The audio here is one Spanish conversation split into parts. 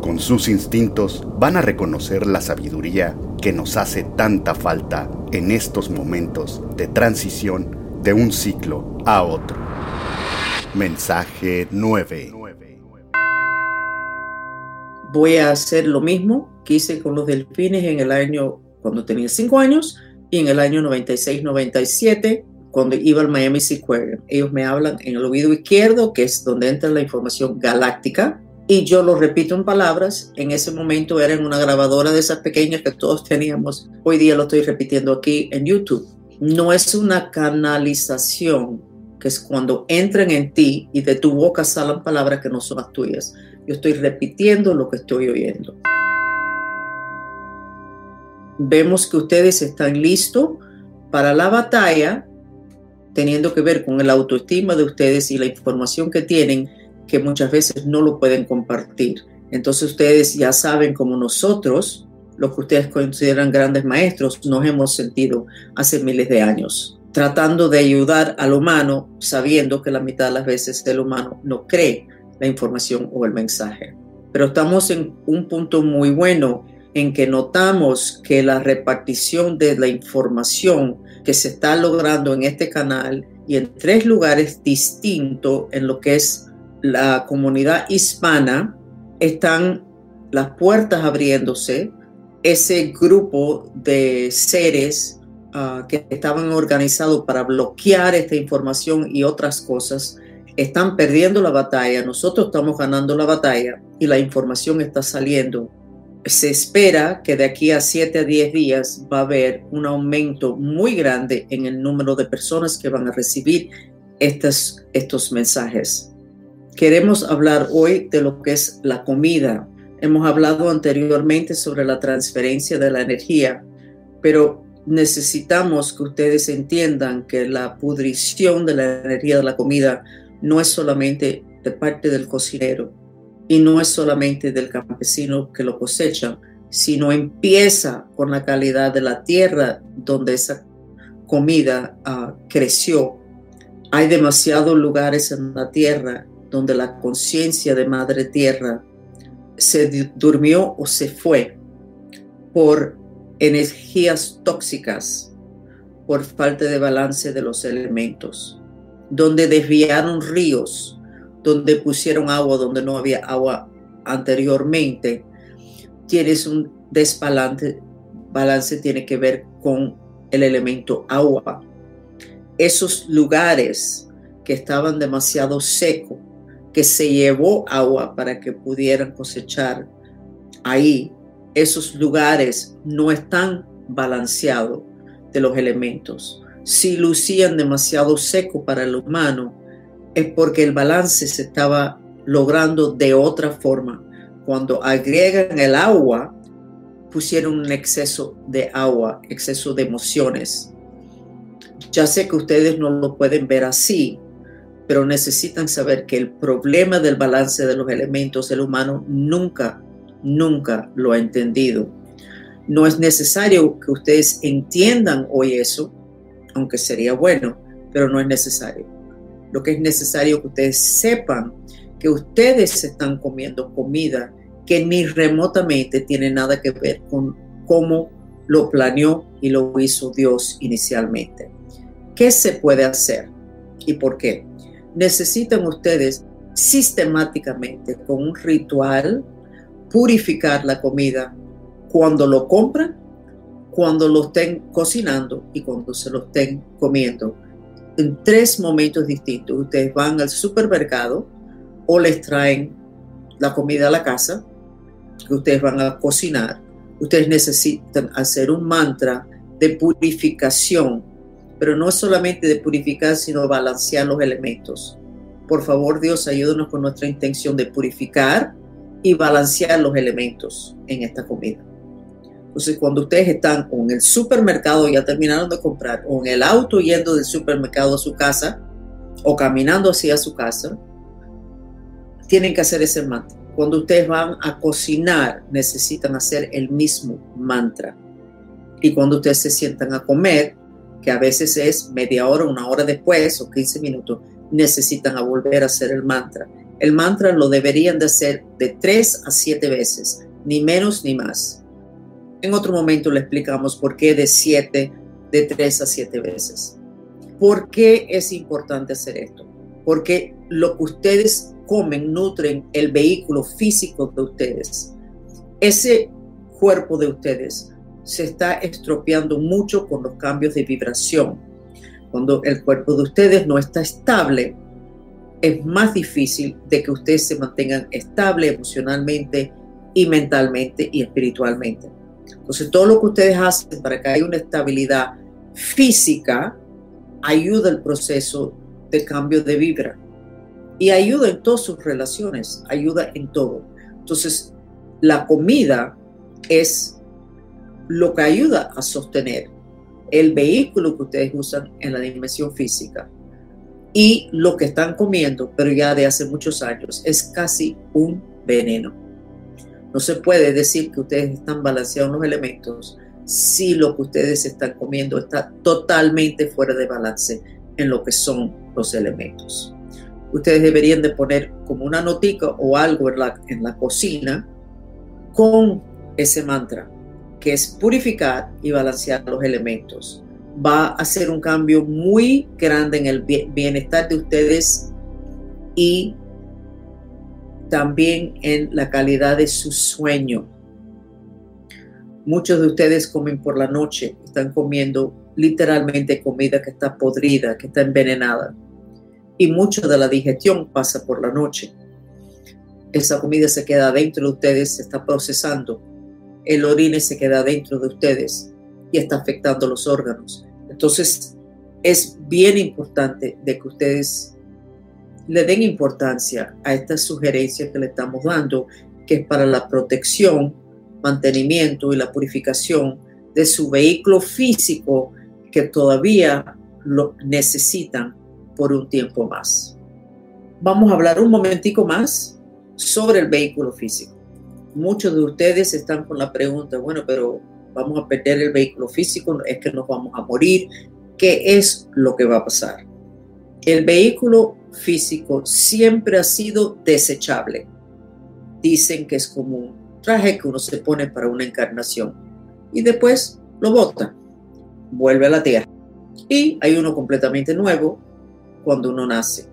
con sus instintos van a reconocer la sabiduría que nos hace tanta falta en estos momentos de transición de un ciclo a otro. Mensaje 9. Voy a hacer lo mismo que hice con los delfines en el año cuando tenía 5 años y en el año 96-97 cuando iba al Miami Seaquarium. Ellos me hablan en el oído izquierdo, que es donde entra la información galáctica, y yo lo repito en palabras. En ese momento era en una grabadora de esas pequeñas que todos teníamos. Hoy día lo estoy repitiendo aquí en YouTube. No es una canalización, que es cuando entran en ti y de tu boca salen palabras que no son las tuyas. Yo estoy repitiendo lo que estoy oyendo. Vemos que ustedes están listos para la batalla, teniendo que ver con el autoestima de ustedes y la información que tienen que muchas veces no lo pueden compartir. Entonces ustedes ya saben como nosotros, los que ustedes consideran grandes maestros, nos hemos sentido hace miles de años, tratando de ayudar al humano, sabiendo que la mitad de las veces el humano no cree la información o el mensaje. Pero estamos en un punto muy bueno en que notamos que la repartición de la información que se está logrando en este canal y en tres lugares distintos en lo que es la comunidad hispana están las puertas abriéndose, ese grupo de seres ah, que estaban organizados para bloquear esta información y otras cosas, están perdiendo la batalla, nosotros estamos ganando la batalla y la información está saliendo. Se espera que de aquí a 7 a 10 días va a haber un aumento muy grande en el número de personas que van a recibir estos, estos mensajes. Queremos hablar hoy de lo que es la comida. Hemos hablado anteriormente sobre la transferencia de la energía, pero necesitamos que ustedes entiendan que la pudrición de la energía de la comida no es solamente de parte del cocinero y no es solamente del campesino que lo cosecha, sino empieza con la calidad de la tierra donde esa comida uh, creció. Hay demasiados lugares en la tierra donde la conciencia de Madre Tierra se durmió o se fue por energías tóxicas, por falta de balance de los elementos, donde desviaron ríos, donde pusieron agua donde no había agua anteriormente, tienes un desbalance, balance tiene que ver con el elemento agua. Esos lugares que estaban demasiado secos, que se llevó agua para que pudieran cosechar ahí, esos lugares no están balanceados de los elementos. Si lucían demasiado seco para el humano, es porque el balance se estaba logrando de otra forma. Cuando agregan el agua, pusieron un exceso de agua, exceso de emociones. Ya sé que ustedes no lo pueden ver así, pero necesitan saber que el problema del balance de los elementos del humano nunca, nunca lo ha entendido. No es necesario que ustedes entiendan hoy eso, aunque sería bueno, pero no es necesario. Lo que es necesario es que ustedes sepan que ustedes están comiendo comida que ni remotamente tiene nada que ver con cómo lo planeó y lo hizo Dios inicialmente. ¿Qué se puede hacer y por qué? Necesitan ustedes sistemáticamente con un ritual purificar la comida cuando lo compran, cuando lo estén cocinando y cuando se lo estén comiendo. En tres momentos distintos. Ustedes van al supermercado o les traen la comida a la casa que ustedes van a cocinar. Ustedes necesitan hacer un mantra de purificación pero no es solamente de purificar, sino balancear los elementos. Por favor, Dios, ayúdanos con nuestra intención de purificar y balancear los elementos en esta comida. Entonces, cuando ustedes están en el supermercado, ya terminaron de comprar, o en el auto yendo del supermercado a su casa, o caminando hacia su casa, tienen que hacer ese mantra. Cuando ustedes van a cocinar, necesitan hacer el mismo mantra. Y cuando ustedes se sientan a comer, que a veces es media hora, una hora después o 15 minutos, necesitan volver a hacer el mantra. El mantra lo deberían de hacer de 3 a 7 veces, ni menos ni más. En otro momento le explicamos por qué de 7, de 3 a 7 veces. ¿Por qué es importante hacer esto? Porque lo que ustedes comen nutren el vehículo físico de ustedes. Ese cuerpo de ustedes se está estropeando mucho con los cambios de vibración. Cuando el cuerpo de ustedes no está estable, es más difícil de que ustedes se mantengan estable emocionalmente y mentalmente y espiritualmente. Entonces, todo lo que ustedes hacen para que haya una estabilidad física ayuda al proceso de cambio de vibra y ayuda en todas sus relaciones, ayuda en todo. Entonces, la comida es lo que ayuda a sostener el vehículo que ustedes usan en la dimensión física y lo que están comiendo, pero ya de hace muchos años, es casi un veneno. No se puede decir que ustedes están balanceados los elementos si lo que ustedes están comiendo está totalmente fuera de balance en lo que son los elementos. Ustedes deberían de poner como una notica o algo en la, en la cocina con ese mantra que es purificar y balancear los elementos. Va a hacer un cambio muy grande en el bienestar de ustedes y también en la calidad de su sueño. Muchos de ustedes comen por la noche, están comiendo literalmente comida que está podrida, que está envenenada. Y mucho de la digestión pasa por la noche. Esa comida se queda dentro de ustedes, se está procesando el orine se queda dentro de ustedes y está afectando los órganos. Entonces, es bien importante de que ustedes le den importancia a esta sugerencia que le estamos dando, que es para la protección, mantenimiento y la purificación de su vehículo físico que todavía lo necesitan por un tiempo más. Vamos a hablar un momentico más sobre el vehículo físico muchos de ustedes están con la pregunta, bueno, pero vamos a perder el vehículo físico, es que nos vamos a morir. ¿Qué es lo que va a pasar? El vehículo físico siempre ha sido desechable. Dicen que es como un traje que uno se pone para una encarnación y después lo bota, vuelve a la tierra. Y hay uno completamente nuevo cuando uno nace.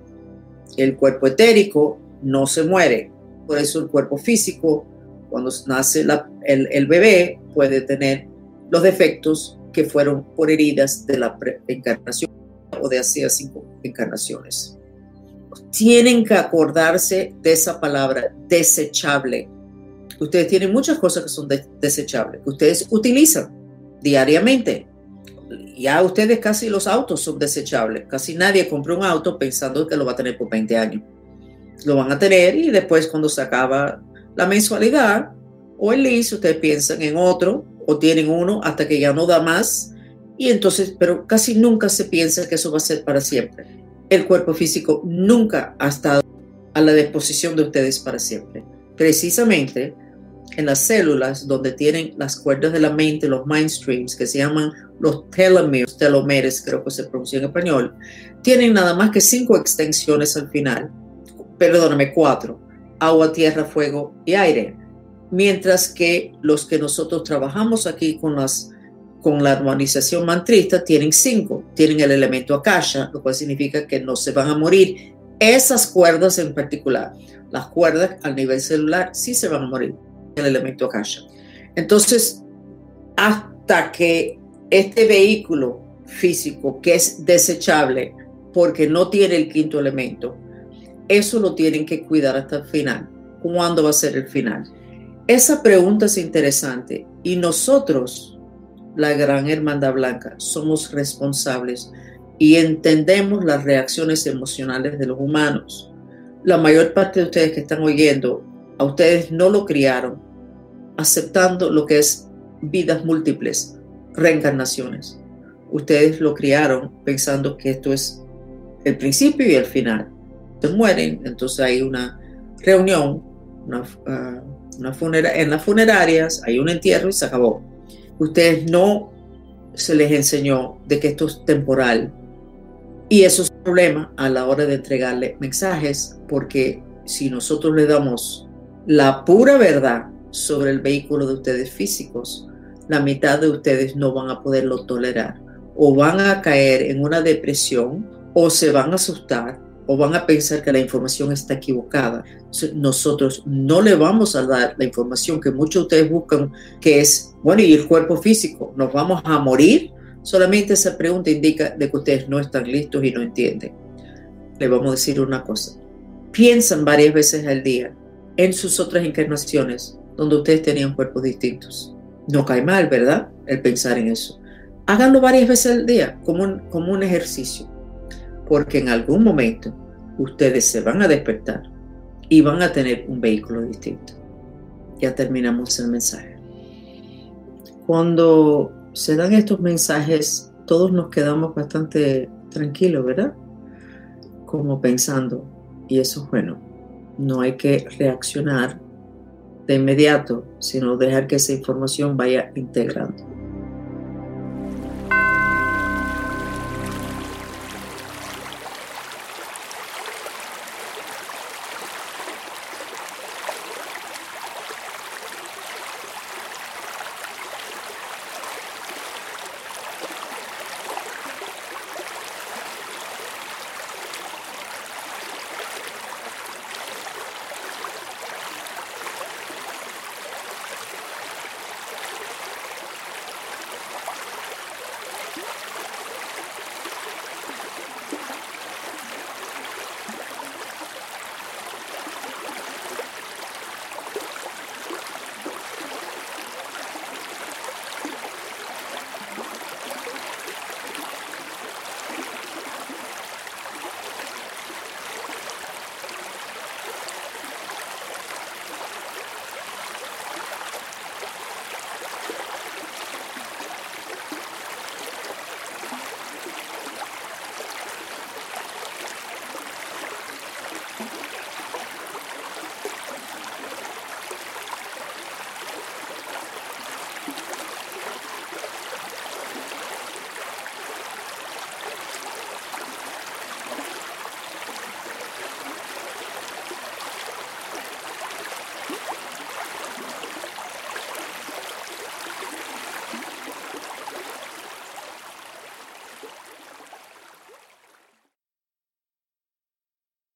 El cuerpo etérico no se muere, por eso el cuerpo físico cuando nace el, bebé puede tener los defectos que fueron por heridas de la encarnación o de hace cinco encarnaciones. Tienen que acordarse de esa palabra, desechable. Ustedes tienen muchas cosas que son desechables, que ustedes utilizan diariamente. Ya ustedes casi los autos son desechables. Casi nadie compra un auto pensando que lo va a tener por 20 años. Lo van a tener y después cuando se acaba la mensualidad o el lease, ustedes piensan en otro o tienen uno hasta que ya no da más. Y entonces, pero casi nunca se piensa que eso va a ser para siempre. El cuerpo físico nunca ha estado a la disposición de ustedes para siempre. Precisamente en las células donde tienen las cuerdas de la mente, los mind streams, que se llaman los telomeres, telomeres creo que se pronuncia en español, tienen nada más que cinco extensiones al final. Perdóname, cuatro agua, tierra, fuego y aire. Mientras que los que nosotros trabajamos aquí con, las, con la armonización mantrista tienen cinco. Tienen el elemento akasha, lo cual significa que no se van a morir. Esas cuerdas en particular, las cuerdas al nivel celular, sí se van a morir, el elemento akasha. Entonces, hasta que este vehículo físico, que es desechable porque no tiene el quinto elemento, eso lo tienen que cuidar hasta el final. ¿Cuándo va a ser el final? Esa pregunta es interesante y nosotros, la Gran Hermandad Blanca, somos responsables y entendemos las reacciones emocionales de los humanos. La mayor parte de ustedes que están oyendo a ustedes no lo criaron aceptando lo que es vidas múltiples, reencarnaciones. Ustedes lo criaron pensando que esto es el principio y el final. Se mueren, entonces hay una reunión, una, ah, en las funerarias, hay un entierro y se acabó. Ustedes no se les enseñó de que esto es temporal. Y eso es problema a la hora de entregarle mensajes, porque si nosotros le damos la pura verdad sobre el vehículo de ustedes físicos, la mitad de ustedes no van a poderlo tolerar o van a caer en una depresión o se van a asustar o van a pensar que la información está equivocada. Nosotros no le vamos a dar la información que muchos de ustedes buscan, que es, bueno, ¿y el cuerpo físico? ¿Nos vamos a morir? Solamente esa pregunta indica de que ustedes no están listos y no entienden. Le vamos a decir una cosa. Piensan varias veces al día en sus otras encarnaciones donde ustedes tenían cuerpos distintos. No cae mal, ¿verdad? El pensar en eso. Háganlo varias veces al día como un, como un ejercicio porque en algún momento ustedes se van a despertar y van a tener un vehículo distinto. Ya terminamos el mensaje. Cuando se dan estos mensajes, todos nos quedamos bastante tranquilos, ¿verdad? Como pensando, y eso es bueno, no hay que reaccionar de inmediato, sino dejar que esa información vaya integrando.